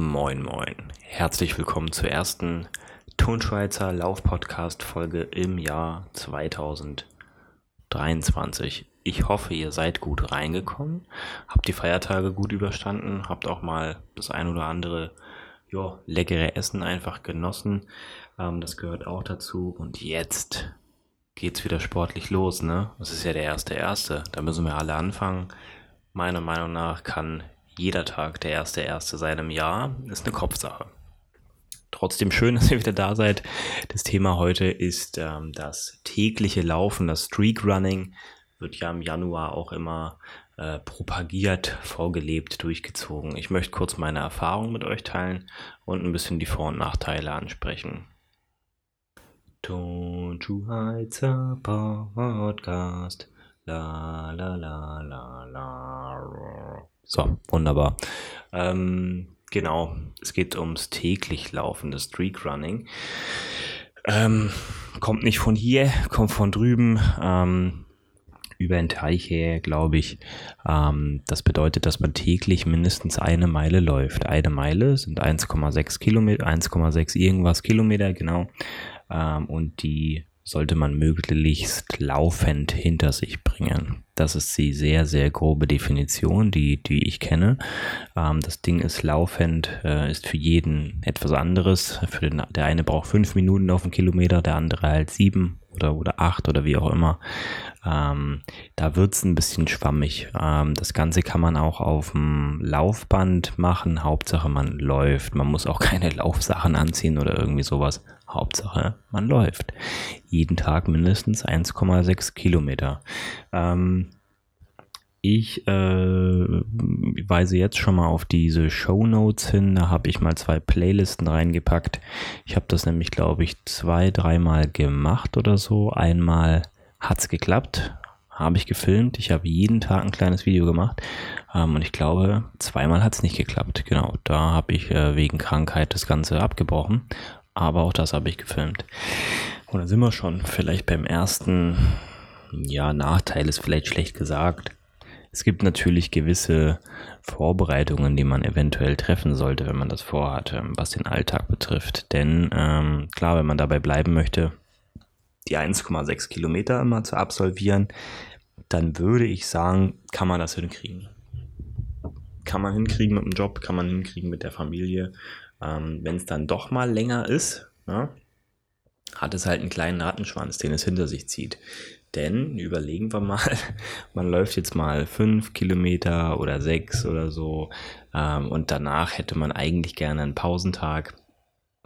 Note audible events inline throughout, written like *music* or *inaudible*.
Moin, moin. Herzlich willkommen zur ersten Tonschweizer Lauf-Podcast-Folge im Jahr 2023. Ich hoffe, ihr seid gut reingekommen, habt die Feiertage gut überstanden, habt auch mal das ein oder andere jo, leckere Essen einfach genossen. Ähm, das gehört auch dazu. Und jetzt geht's wieder sportlich los, ne? Das ist ja der erste erste. Da müssen wir alle anfangen. Meiner Meinung nach kann jeder Tag der erste erste sein im Jahr. Ist eine Kopfsache. Trotzdem schön, *laughs* dass ihr wieder da seid. Das Thema heute ist ähm, das tägliche Laufen, das Streak Running. Wird ja im Januar auch immer äh, propagiert, vorgelebt, durchgezogen. Ich möchte kurz meine Erfahrungen mit euch teilen und ein bisschen die Vor- und Nachteile ansprechen. Tonschweizer Podcast. La la la la la. So, wunderbar. Ähm, genau, es geht ums täglich laufende Streak Running. Ähm, kommt nicht von hier, kommt von drüben. Ähm, über den Teich her, glaube ich. Ähm, das bedeutet, dass man täglich mindestens eine Meile läuft. Eine Meile sind 1,6 Kilometer, 1,6 irgendwas Kilometer, genau. Ähm, und die sollte man möglichst laufend hinter sich bringen. Das ist die sehr, sehr grobe Definition, die, die ich kenne. Ähm, das Ding ist laufend, äh, ist für jeden etwas anderes. Für den, der eine braucht fünf Minuten auf einen Kilometer, der andere halt sieben oder, oder acht oder wie auch immer. Ähm, da wird's ein bisschen schwammig. Ähm, das Ganze kann man auch auf dem Laufband machen. Hauptsache man läuft. Man muss auch *laughs* keine Laufsachen anziehen oder irgendwie sowas. Hauptsache man läuft. Jeden Tag mindestens 1,6 Kilometer. Ähm, ich äh, weise jetzt schon mal auf diese Show Notes hin. Da habe ich mal zwei Playlisten reingepackt. Ich habe das nämlich, glaube ich, zwei, dreimal gemacht oder so. Einmal hat's geklappt, habe ich gefilmt. Ich habe jeden Tag ein kleines Video gemacht ähm, und ich glaube, zweimal hat's nicht geklappt. Genau, da habe ich äh, wegen Krankheit das Ganze abgebrochen, aber auch das habe ich gefilmt. Und dann sind wir schon vielleicht beim ersten, ja, Nachteil ist vielleicht schlecht gesagt. Es gibt natürlich gewisse Vorbereitungen, die man eventuell treffen sollte, wenn man das vorhat, ähm, was den Alltag betrifft. Denn ähm, klar, wenn man dabei bleiben möchte, die 1,6 Kilometer immer zu absolvieren, dann würde ich sagen, kann man das hinkriegen. Kann man hinkriegen mit dem Job, kann man hinkriegen mit der Familie. Ähm, wenn es dann doch mal länger ist, ja, ne, hat es halt einen kleinen Rattenschwanz, den es hinter sich zieht. Denn überlegen wir mal, *laughs* man läuft jetzt mal fünf Kilometer oder sechs oder so ähm, und danach hätte man eigentlich gerne einen Pausentag.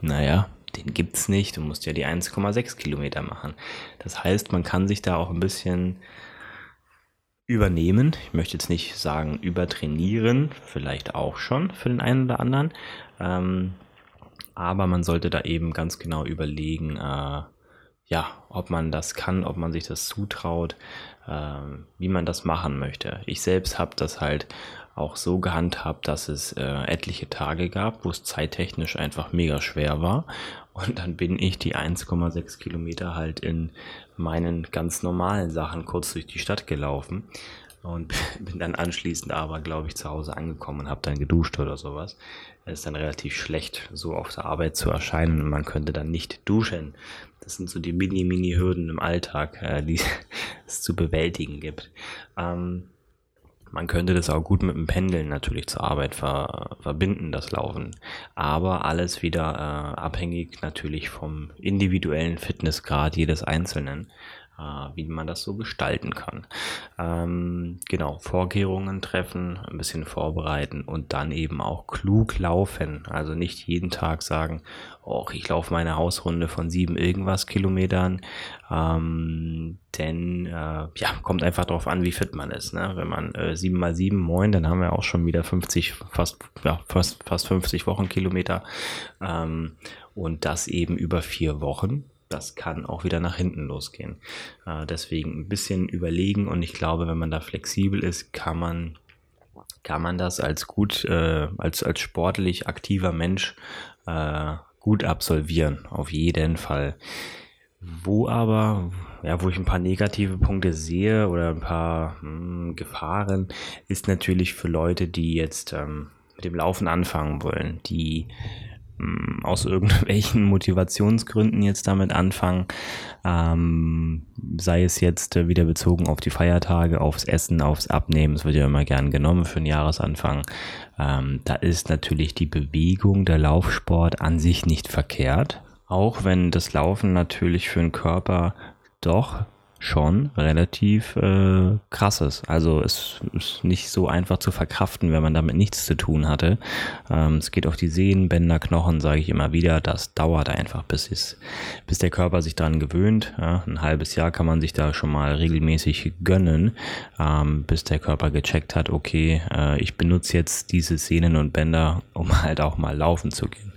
Naja, den gibt's nicht. Du musst ja die 1,6 Kilometer machen. Das heißt, man kann sich da auch ein bisschen übernehmen. Ich möchte jetzt nicht sagen übertrainieren, vielleicht auch schon für den einen oder anderen. Ähm, aber man sollte da eben ganz genau überlegen, äh, ja, ob man das kann, ob man sich das zutraut, äh, wie man das machen möchte. Ich selbst habe das halt auch so gehandhabt, dass es äh, etliche Tage gab, wo es zeittechnisch einfach mega schwer war. Und dann bin ich die 1,6 Kilometer halt in meinen ganz normalen Sachen kurz durch die Stadt gelaufen und *laughs* bin dann anschließend aber, glaube ich, zu Hause angekommen und habe dann geduscht oder sowas. Es ist dann relativ schlecht, so auf der Arbeit zu erscheinen und man könnte dann nicht duschen. Das sind so die Mini-Mini-Hürden im Alltag, äh, die *laughs* es zu bewältigen gibt. Ähm, man könnte das auch gut mit dem Pendeln natürlich zur Arbeit ver verbinden, das Laufen. Aber alles wieder äh, abhängig natürlich vom individuellen Fitnessgrad jedes Einzelnen. Äh, wie man das so gestalten kann. Ähm, genau, Vorkehrungen treffen, ein bisschen vorbereiten und dann eben auch klug laufen. Also nicht jeden Tag sagen, oh, ich laufe meine Hausrunde von sieben irgendwas Kilometern. Ähm, denn äh, ja, kommt einfach darauf an, wie fit man ist. Ne? Wenn man äh, 7 mal sieben moin, dann haben wir auch schon wieder 50, fast, ja, fast, fast 50 Wochenkilometer. Ähm, und das eben über vier Wochen das kann auch wieder nach hinten losgehen. Äh, deswegen ein bisschen überlegen und ich glaube, wenn man da flexibel ist, kann man kann man das als gut, äh, als, als sportlich aktiver Mensch äh, gut absolvieren, auf jeden Fall. Wo aber, ja, wo ich ein paar negative Punkte sehe oder ein paar mh, hm, Gefahren, ist natürlich für Leute, die jetzt ähm, mit dem Laufen anfangen wollen, die aus irgendwelchen *laughs* Motivationsgründen jetzt damit anfangen, ähm, sei es jetzt äh, wieder bezogen auf die Feiertage, aufs Essen, aufs Abnehmen, es wird ja immer gern genommen für den Jahresanfang. Ähm, da ist natürlich die Bewegung, der Laufsport an sich nicht verkehrt, auch wenn das Laufen natürlich für den Körper doch schon relativ äh, krasses. Also es ist nicht so einfach zu verkraften, wenn man damit nichts zu tun hatte. Ähm, es geht auf die Sehnen, Bänder, Knochen, sage ich immer wieder. Das dauert einfach, bis, es, bis der Körper sich daran gewöhnt. Ja, ein halbes Jahr kann man sich da schon mal regelmäßig gönnen, ähm, bis der Körper gecheckt hat, okay, äh, ich benutze jetzt diese Sehnen und Bänder, um halt auch mal laufen zu gehen.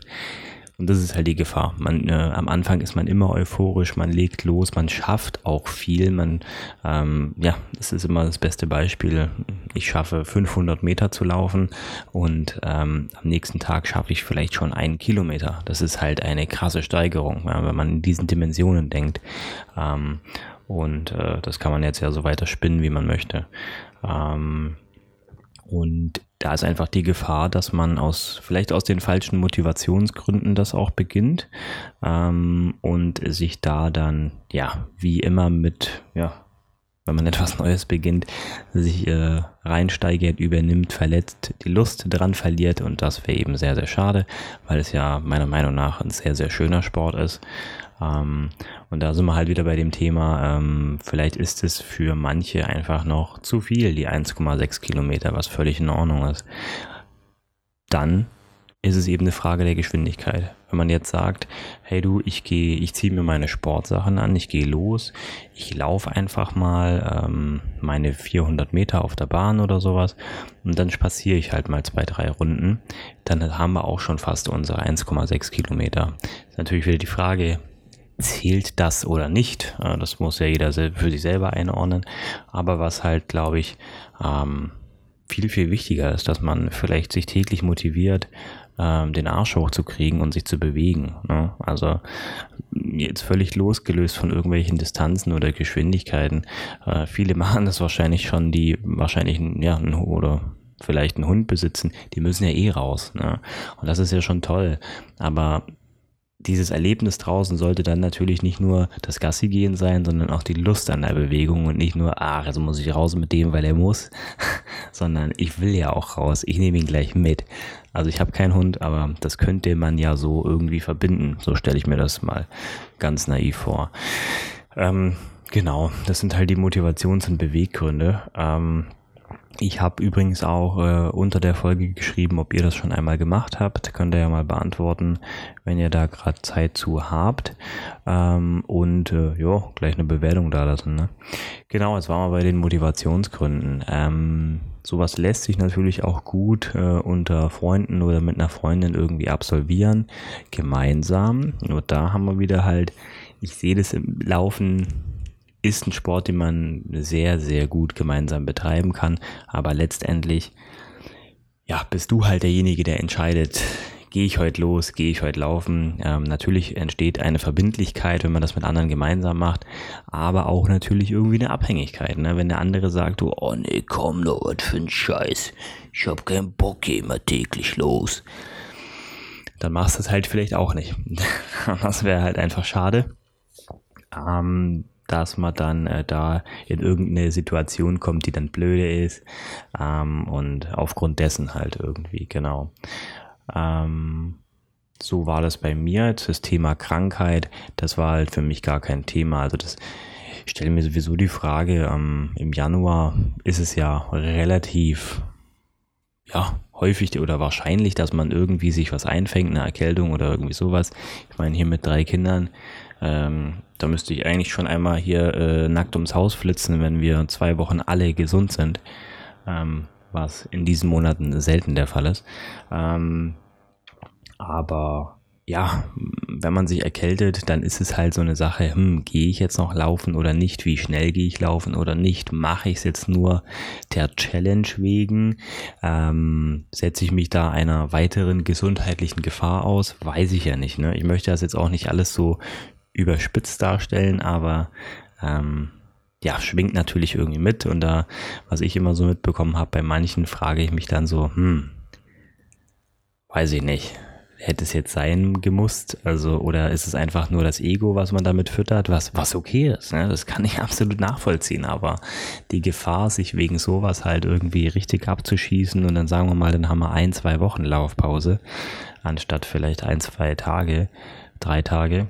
Und das ist halt die Gefahr. Man, äh, am Anfang ist man immer euphorisch, man legt los, man schafft auch viel. Man, ähm, ja, das ist immer das beste Beispiel. Ich schaffe 500 Meter zu laufen und ähm, am nächsten Tag schaffe ich vielleicht schon einen Kilometer. Das ist halt eine krasse Steigerung, ja, wenn man in diesen Dimensionen denkt. Ähm, und äh, das kann man jetzt ja so weiter spinnen, wie man möchte. Ähm, und da ist einfach die Gefahr, dass man aus vielleicht aus den falschen Motivationsgründen das auch beginnt ähm, und sich da dann ja wie immer mit ja wenn man *laughs* etwas Neues beginnt, sich äh, reinsteigert, übernimmt, verletzt, die Lust dran verliert und das wäre eben sehr, sehr schade, weil es ja meiner Meinung nach ein sehr, sehr schöner Sport ist. Ähm, und da sind wir halt wieder bei dem Thema, ähm, vielleicht ist es für manche einfach noch zu viel, die 1,6 Kilometer, was völlig in Ordnung ist. Dann ist es eben eine Frage der Geschwindigkeit. Wenn man jetzt sagt, hey du, ich gehe, ich ziehe mir meine Sportsachen an, ich gehe los, ich laufe einfach mal ähm, meine 400 Meter auf der Bahn oder sowas und dann spaziere ich halt mal zwei, drei Runden, dann haben wir auch schon fast unsere 1,6 Kilometer. Ist natürlich wieder die Frage, zählt das oder nicht. Das muss ja jeder für sich selber einordnen. Aber was halt, glaube ich, ähm, viel, viel wichtiger ist, dass man vielleicht sich täglich motiviert, ähm, den Arsch hochzukriegen und sich zu bewegen. Ne? Also jetzt völlig losgelöst von irgendwelchen Distanzen oder Geschwindigkeiten. Äh, viele *laughs* machen das wahrscheinlich schon, die wahrscheinlich ja, oder vielleicht einen Hund besitzen, die müssen ja eh raus. Ne? Und das ist ja schon toll. Aber dieses Erlebnis draußen sollte dann natürlich nicht nur das Gassi gehen sein, sondern auch die Lust an der Bewegung und nicht nur, ach, also muss ich raus mit dem, weil er muss, *laughs* sondern ich will ja auch raus, ich nehme ihn gleich mit. Also ich habe keinen Hund, aber das könnte man ja so irgendwie verbinden. So stelle ich mir das mal ganz naiv vor. Ähm, genau, das sind halt die Motivations- und Beweggründe. Ähm, ich habe übrigens auch äh, unter der Folge geschrieben, ob ihr das schon einmal gemacht habt. Könnt ihr ja mal beantworten, wenn ihr da gerade Zeit zu habt. Ähm, und äh, ja, gleich eine Bewertung da lassen. Ne? Genau, jetzt waren wir bei den Motivationsgründen. Ähm, sowas lässt sich natürlich auch gut äh, unter Freunden oder mit einer Freundin irgendwie absolvieren, gemeinsam. Nur da haben wir wieder halt, ich sehe das im Laufen ist ein Sport, den man sehr, sehr gut gemeinsam betreiben kann. Aber letztendlich, ja, bist du halt derjenige, der entscheidet, gehe ich heute los, gehe ich heute laufen. Ähm, natürlich entsteht eine Verbindlichkeit, wenn man das mit anderen gemeinsam macht, aber auch natürlich irgendwie eine Abhängigkeit. Ne? Wenn der andere sagt, du, oh nee, komm doch, was für ein Scheiß, ich hab keinen Bock, geh immer täglich los. Dann machst du es halt vielleicht auch nicht. *laughs* das wäre halt einfach schade. Ähm, dass man dann äh, da in irgendeine Situation kommt, die dann blöde ist ähm, und aufgrund dessen halt irgendwie, genau. Ähm, so war das bei mir. Das Thema Krankheit, das war halt für mich gar kein Thema. Also das ich stelle mir sowieso die Frage, ähm, im Januar ist es ja relativ ja, häufig oder wahrscheinlich, dass man irgendwie sich was einfängt, eine Erkältung oder irgendwie sowas. Ich meine, hier mit drei Kindern ähm, da müsste ich eigentlich schon einmal hier äh, nackt ums Haus flitzen, wenn wir zwei Wochen alle gesund sind. Ähm, was in diesen Monaten selten der Fall ist. Ähm, aber ja, wenn man sich erkältet, dann ist es halt so eine Sache, hm, gehe ich jetzt noch laufen oder nicht? Wie schnell gehe ich laufen oder nicht? Mache ich es jetzt nur der Challenge wegen? Ähm, setze ich mich da einer weiteren gesundheitlichen Gefahr aus? Weiß ich ja nicht. Ne? Ich möchte das jetzt auch nicht alles so überspitzt darstellen, aber ähm, ja, schwingt natürlich irgendwie mit. Und da, was ich immer so mitbekommen habe, bei manchen frage ich mich dann so, hm, weiß ich nicht hätte es jetzt sein gemusst? Also, oder ist es einfach nur das Ego, was man damit füttert, was, was okay ist? Ne? Das kann ich *laughs* absolut nachvollziehen, aber die Gefahr, sich wegen sowas halt irgendwie richtig abzuschießen und dann sagen wir mal, dann haben wir ein, zwei Wochen Laufpause, anstatt vielleicht ein, zwei Tage, drei Tage,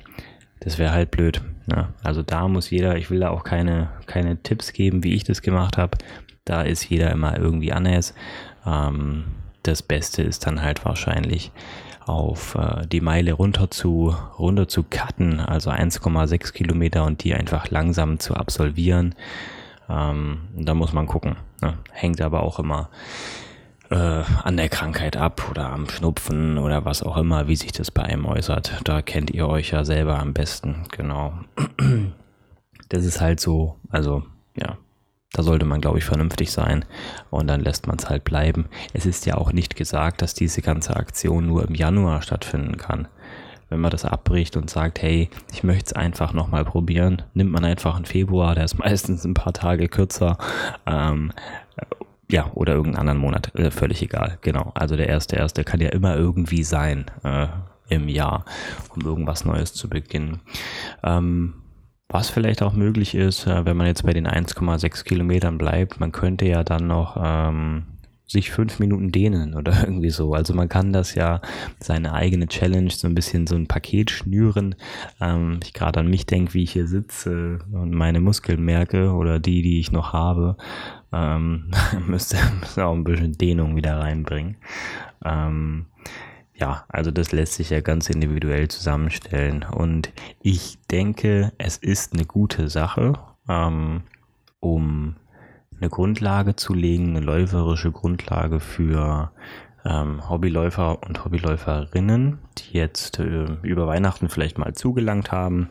das wäre halt blöd. Ne? Also da muss jeder, ich will da auch keine, keine Tipps geben, wie ich das gemacht habe. Da ist jeder immer irgendwie anders. Ähm, das Beste ist dann halt wahrscheinlich auf äh, die Meile runter zu, runter zu cutten, also 1,6 Kilometer und die einfach langsam zu absolvieren. Ähm, da muss man gucken. Ne? Hängt aber auch immer äh, an der Krankheit ab oder am Schnupfen oder was auch immer, wie sich das bei einem äußert. Da kennt ihr euch ja selber am besten, genau. Das ist halt so, also ja, da sollte man, glaube ich, vernünftig sein und dann lässt man es halt bleiben. Es ist ja auch nicht gesagt, dass diese ganze Aktion nur im Januar stattfinden kann. Wenn man das abbricht und sagt, hey, ich möchte es einfach nochmal probieren, nimmt man einfach einen Februar, der ist *laughs* meistens ein paar Tage kürzer. Ähm, ja, oder irgendeinen anderen Monat, äh, völlig egal. Genau. Also der erste, erste kann ja immer irgendwie sein äh, im Jahr, um irgendwas Neues zu beginnen. Ähm, was vielleicht auch möglich ist, äh, wenn man jetzt bei den 1,6 Kilometern bleibt, man könnte ja dann noch ähm, sich fünf Minuten dehnen oder *laughs* irgendwie so. Also man kann das ja seine eigene Challenge so ein bisschen so ein Paket schnüren. Ähm, ich gerade an mich denke, wie ich hier sitze und meine Muskeln merke oder die, die ich noch habe, ähm, *laughs* müsste, auch ein bisschen Dehnung wieder reinbringen. Ähm, ja, also das lässt sich ja ganz individuell zusammenstellen. Und ich denke, es ist eine gute Sache, ähm, um eine Grundlage zu legen, eine läuferische Grundlage für ähm, Hobbyläufer und Hobbyläuferinnen, die jetzt äh, über Weihnachten vielleicht mal zugelangt haben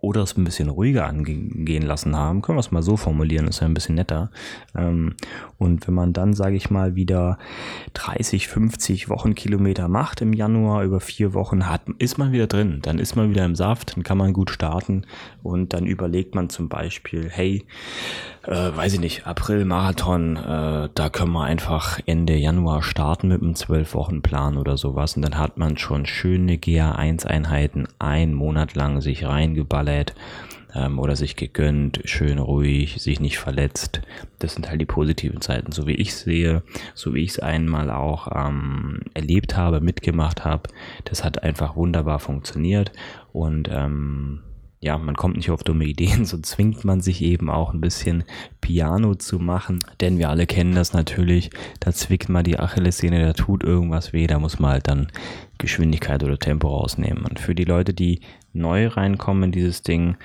oder es ein bisschen ruhiger angehen lassen haben, können wir es mal so formulieren, ist ja ein bisschen netter. Ähm, und wenn man dann, sage ich mal, wieder 30, 50 Wochenkilometer macht im Januar über vier Wochen, hat, ist man wieder drin, dann ist man wieder im Saft, dann kann man gut starten. Und dann überlegt man zum Beispiel, hey, äh, weiß ich nicht, April-Marathon, äh, da können wir einfach Ende Januar starten mit einem 12-Wochen-Plan oder sowas. Und dann hat man schon schöne GA1-Einheiten einen Monat lang sich reingeballert ähm, oder sich gegönnt, schön ruhig, sich nicht verletzt. Das sind halt die positiven Zeiten, so wie ich sehe, so wie ich es einmal auch ähm, erlebt habe, mitgemacht habe. Das hat einfach wunderbar funktioniert und ähm, ja, man kommt nicht auf dumme Ideen, *laughs* so zwingt man sich eben auch ein bisschen Piano zu machen, denn wir alle kennen das natürlich, da zwickt man die Achillessehne, da tut irgendwas weh, da muss man halt dann Geschwindigkeit oder Tempo rausnehmen. Und für die Leute, die neu reinkommen in dieses Ding,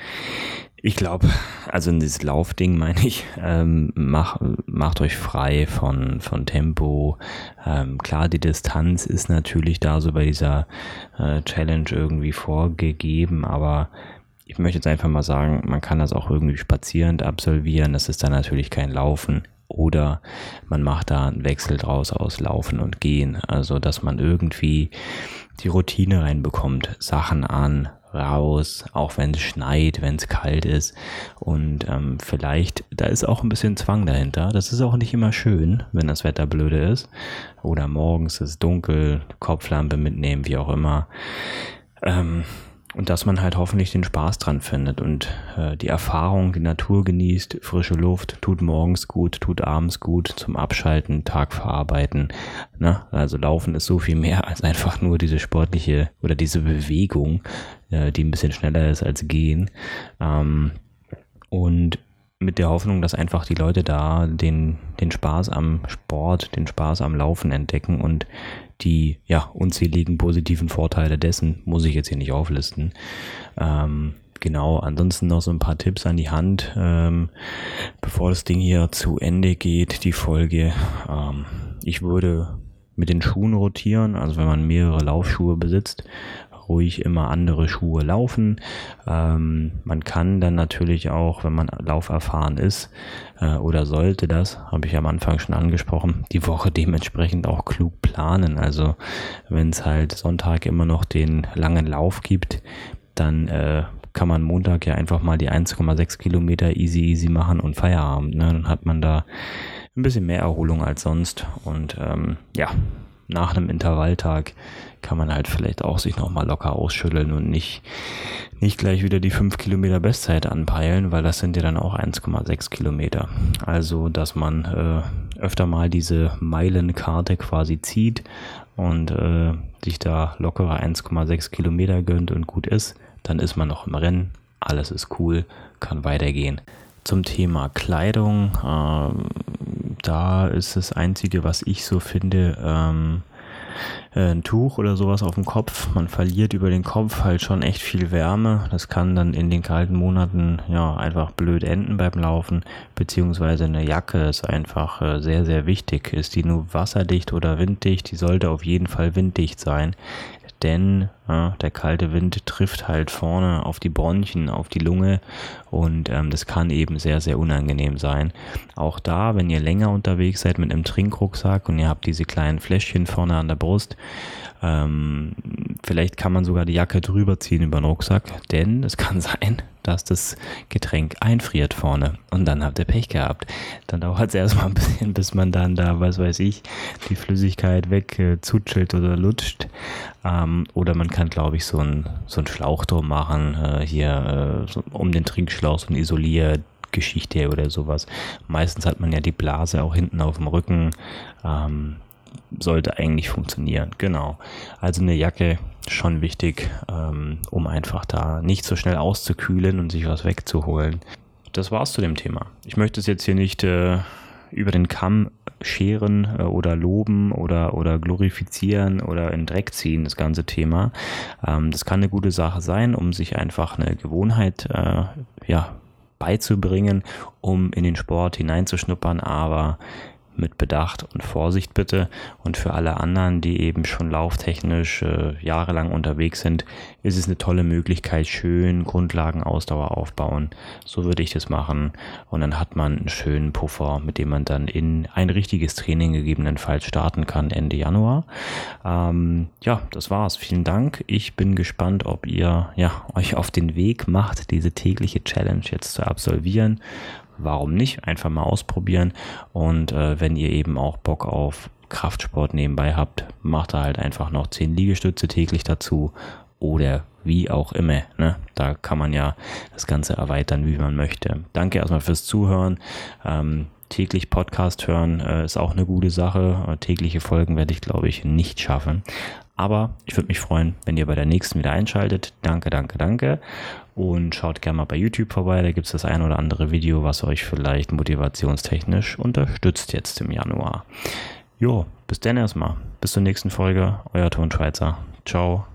ich glaube, also in dieses Laufding meine ich, ähm, mach, macht euch frei von, von Tempo. Ähm, klar, die Distanz ist natürlich da so bei dieser äh, Challenge irgendwie vorgegeben, aber ich möchte jetzt einfach mal sagen, man kann das auch irgendwie spazierend absolvieren. Das ist dann natürlich kein Laufen. Oder man macht da einen Wechsel draus aus Laufen und Gehen. Also, dass man irgendwie die Routine reinbekommt. Sachen an, raus, auch wenn es schneit, wenn es kalt ist. Und ähm, vielleicht, da ist auch ein bisschen Zwang dahinter. Das ist auch nicht immer schön, wenn das Wetter blöde ist. Oder morgens ist es dunkel, Kopflampe mitnehmen, wie auch immer. Ähm, und dass man halt hoffentlich den Spaß dran findet und äh, die Erfahrung, die Natur genießt, frische Luft, tut morgens gut, tut abends gut, zum Abschalten, Tag verarbeiten. Ne? Also Laufen ist so viel mehr *laughs* als einfach nur diese sportliche oder diese Bewegung, äh, die ein bisschen schneller ist als Gehen. Ähm, und mit der Hoffnung, dass einfach die Leute da den, den Spaß am Sport, den Spaß am Laufen entdecken und die ja unzähligen positiven Vorteile dessen muss ich jetzt hier nicht auflisten. Ähm, genau, ansonsten noch so ein paar Tipps an die Hand, ähm, bevor das Ding hier zu Ende geht, die Folge. Ähm, ich würde mit den Schuhen rotieren, also wenn man mehrere Laufschuhe besitzt, ruhig immer andere Schuhe laufen. Ähm, man kann dann natürlich auch, wenn man lauferfahren ist äh, oder sollte das, habe ich am Anfang schon angesprochen, die Woche dementsprechend auch klug planen. Also wenn es halt Sonntag immer noch den langen Lauf gibt, dann äh, kann man Montag ja einfach mal die 1,6 Kilometer easy easy machen und Feierabend. Ne? Dann hat man da ein bisschen mehr Erholung als sonst. Und ähm, ja, nach einem Intervalltag kann man halt vielleicht auch sich nochmal locker ausschütteln und nicht, nicht gleich wieder die 5 Kilometer Bestzeit anpeilen, weil das sind ja dann auch 1,6 Kilometer. Also, dass man äh, öfter mal diese Meilenkarte quasi zieht und äh, sich da lockere 1,6 Kilometer gönnt und gut ist, dann ist man noch im Rennen, alles ist cool, kann weitergehen. Zum Thema Kleidung, äh, da ist das Einzige, was ich so finde, ähm, äh, ein Tuch oder sowas auf dem Kopf. Man verliert über den Kopf halt schon echt viel Wärme. Das kann dann in den kalten Monaten ja einfach blöd enden beim Laufen. Beziehungsweise eine Jacke ist einfach äh, sehr, sehr wichtig. Ist die nur wasserdicht oder winddicht? Die sollte auf jeden Fall winddicht sein denn ja, der kalte Wind trifft halt vorne auf die Bronchien, auf die Lunge und ähm, das kann eben sehr, sehr unangenehm sein. Auch da, wenn ihr länger unterwegs seid mit einem Trinkrucksack und ihr habt diese kleinen Fläschchen vorne an der Brust, ähm, vielleicht kann man sogar die Jacke drüber ziehen über den Rucksack, denn es kann *laughs* sein, dass das Getränk einfriert vorne und dann habt ihr Pech gehabt. Dann dauert es *laughs* erstmal ein bisschen, bis man dann da, was weiß ich, die Flüssigkeit weg äh, oder lutscht. Ähm, oder man kann, glaube ich, so ein, so Schlauch drum machen, äh, hier äh, so um den Trinkschlauch, so ein Isoliergeschichte oder sowas. Meistens hat man ja die Blase auch hinten auf dem Rücken. Ähm, sollte eigentlich funktionieren. Genau. Also eine Jacke schon wichtig, ähm, um einfach da nicht so schnell auszukühlen und sich was wegzuholen. Das war's zu dem Thema. Ich möchte es jetzt hier nicht äh, über den Kamm scheren äh, oder loben oder, oder glorifizieren oder in Dreck ziehen, das ganze Thema. Ähm, das kann eine gute Sache sein, um sich einfach eine Gewohnheit äh, ja, beizubringen, um in den Sport hineinzuschnuppern, aber mit Bedacht und Vorsicht bitte. Und für alle anderen, die eben schon lauftechnisch äh, jahrelang unterwegs sind, ist es eine tolle Möglichkeit, schön Grundlagenausdauer aufbauen. So würde ich das machen. Und dann hat man einen schönen Puffer, mit dem man dann in ein richtiges Training gegebenenfalls starten kann Ende Januar. Ähm, ja, das war's. Vielen Dank. Ich bin gespannt, ob ihr ja, euch auf den Weg macht, diese tägliche Challenge jetzt zu absolvieren warum nicht? Einfach mal ausprobieren. Und äh, wenn ihr eben auch Bock auf Kraftsport nebenbei habt, macht da halt einfach noch 10 Liegestütze täglich dazu oder wie auch immer. Ne? Da kann man ja das Ganze erweitern, wie man möchte. Danke erstmal fürs Zuhören. Ähm, täglich Podcast hören äh, ist auch eine gute Sache. Äh, tägliche Folgen werde ich, glaube ich, nicht schaffen. Aber ich würde mich freuen, wenn ihr bei der nächsten wieder einschaltet. Danke, danke, danke. Und schaut gerne mal bei YouTube vorbei. Da gibt es das ein oder andere Video, was euch vielleicht motivationstechnisch unterstützt jetzt im Januar. Jo, bis dann erstmal. Bis zur nächsten Folge. Euer Ton Schweizer. Ciao.